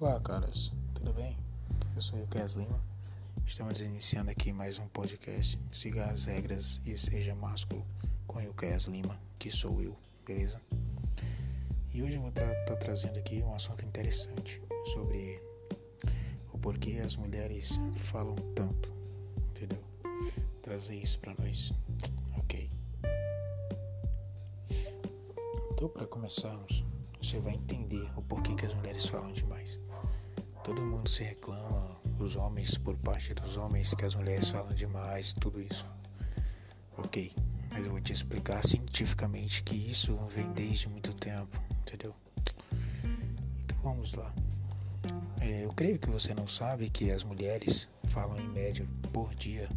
Olá, caras, tudo bem? Eu sou o Lucas Lima. Estamos iniciando aqui mais um podcast. Siga as regras e seja másculo com o Lucas Lima, que sou eu, beleza? E hoje eu vou estar tá trazendo aqui um assunto interessante sobre o porquê as mulheres falam tanto, entendeu? Trazer isso para nós, ok? Então, para começarmos, você vai entender o porquê que as mulheres falam demais. Todo mundo se reclama, os homens, por parte dos homens, que as mulheres falam demais tudo isso. Ok, mas eu vou te explicar cientificamente que isso vem desde muito tempo, entendeu? Então vamos lá. É, eu creio que você não sabe que as mulheres falam em média por dia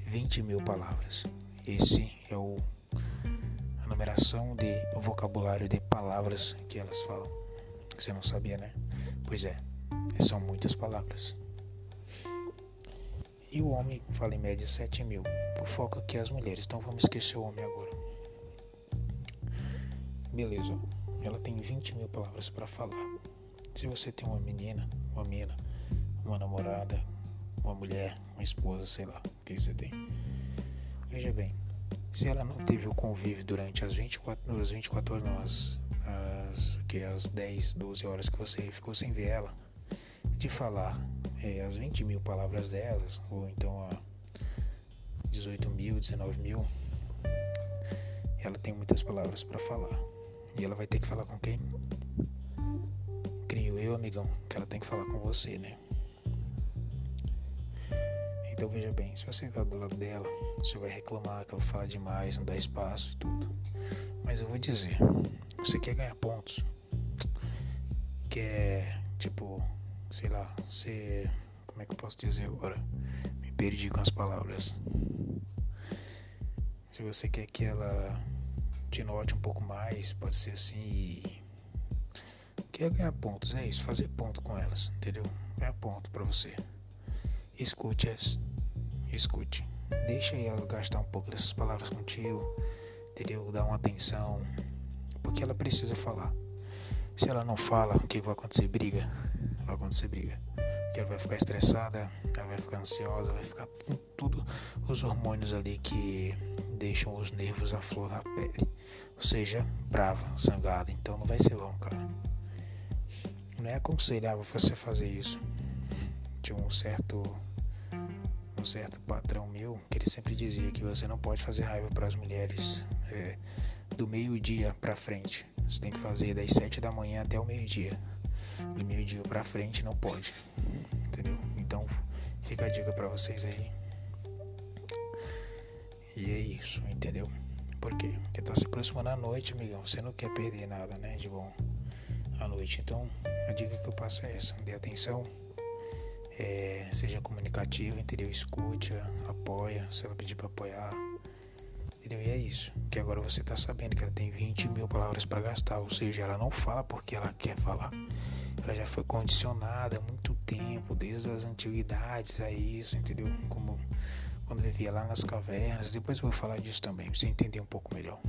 20 mil palavras. Esse é o a numeração de vocabulário de palavras que elas falam. Você não sabia, né? Pois é. São muitas palavras. E o homem fala em média 7 mil. Por foco aqui as mulheres, então vamos esquecer o homem agora. Beleza, ela tem 20 mil palavras para falar. Se você tem uma menina, uma mina, uma namorada, uma mulher, uma esposa, sei lá, o que você tem. Veja bem, se ela não teve o convívio durante as 24, as 24 horas, as, que as 10, 12 horas que você ficou sem ver ela, de falar é, as 20 mil palavras delas, ou então a 18 mil, 19 mil, ela tem muitas palavras para falar. E ela vai ter que falar com quem? Eu, amigão, que ela tem que falar com você, né? Então veja bem, se você tá do lado dela, você vai reclamar que ela fala demais, não dá espaço e tudo. Mas eu vou dizer, você quer ganhar pontos, quer, tipo, sei lá, ser. Como é que eu posso dizer agora? Me perdi com as palavras. Se você quer que ela te note um pouco mais, pode ser assim. Quer ganhar pontos, é isso, fazer ponto com elas, entendeu? Ganhar ponto para você. Escute-as, escute. Deixa ela gastar um pouco dessas palavras contigo, entendeu? Dá uma atenção, porque ela precisa falar. Se ela não fala, o que vai acontecer? Briga vai acontecer briga. Porque ela vai ficar estressada, ela vai ficar ansiosa, vai ficar com tudo os hormônios ali que deixam os nervos à flor da pele. Ou seja, brava, zangada. Então não vai ser bom, cara. É aconselhável você fazer isso. Tinha um certo um certo patrão meu que ele sempre dizia que você não pode fazer raiva para as mulheres é, do meio-dia para frente. Você tem que fazer das sete da manhã até o meio-dia do meio-dia pra frente não pode. Entendeu? Então fica a dica para vocês aí. E é isso, entendeu? Por quê? Porque tá se aproximando a noite, amigão. Você não quer perder nada, né? De bom à noite. Então a dica que eu passo é essa: dê atenção. É, seja comunicativo, entendeu? Escute, apoia, se ela pedir para apoiar. Entendeu? E é isso. Que agora você tá sabendo que ela tem 20 mil palavras para gastar. Ou seja, ela não fala porque ela quer falar ela já foi condicionada há muito tempo, desde as antiguidades a isso, entendeu? Como quando vivia lá nas cavernas. Depois eu vou falar disso também, pra você entender um pouco melhor.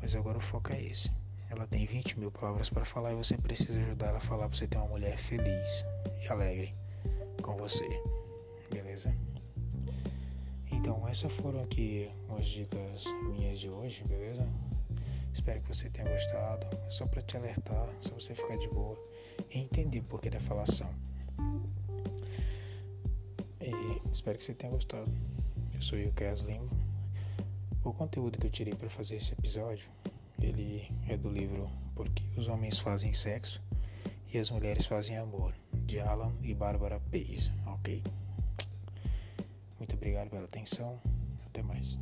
Mas agora o foco é esse. Ela tem 20 mil palavras para falar e você precisa ajudar ela a falar para você ter uma mulher feliz e alegre com você. Beleza? Então, essas foram aqui as dicas minhas de hoje, beleza? Espero que você tenha gostado. Só para te alertar, só você ficar de boa e entender o porquê da falação. E espero que você tenha gostado. Eu sou o Cas Lima. O conteúdo que eu tirei para fazer esse episódio, ele é do livro Porque os homens fazem sexo e as mulheres fazem amor, de Alan e Bárbara Pace, ok? Muito obrigado pela atenção. Até mais.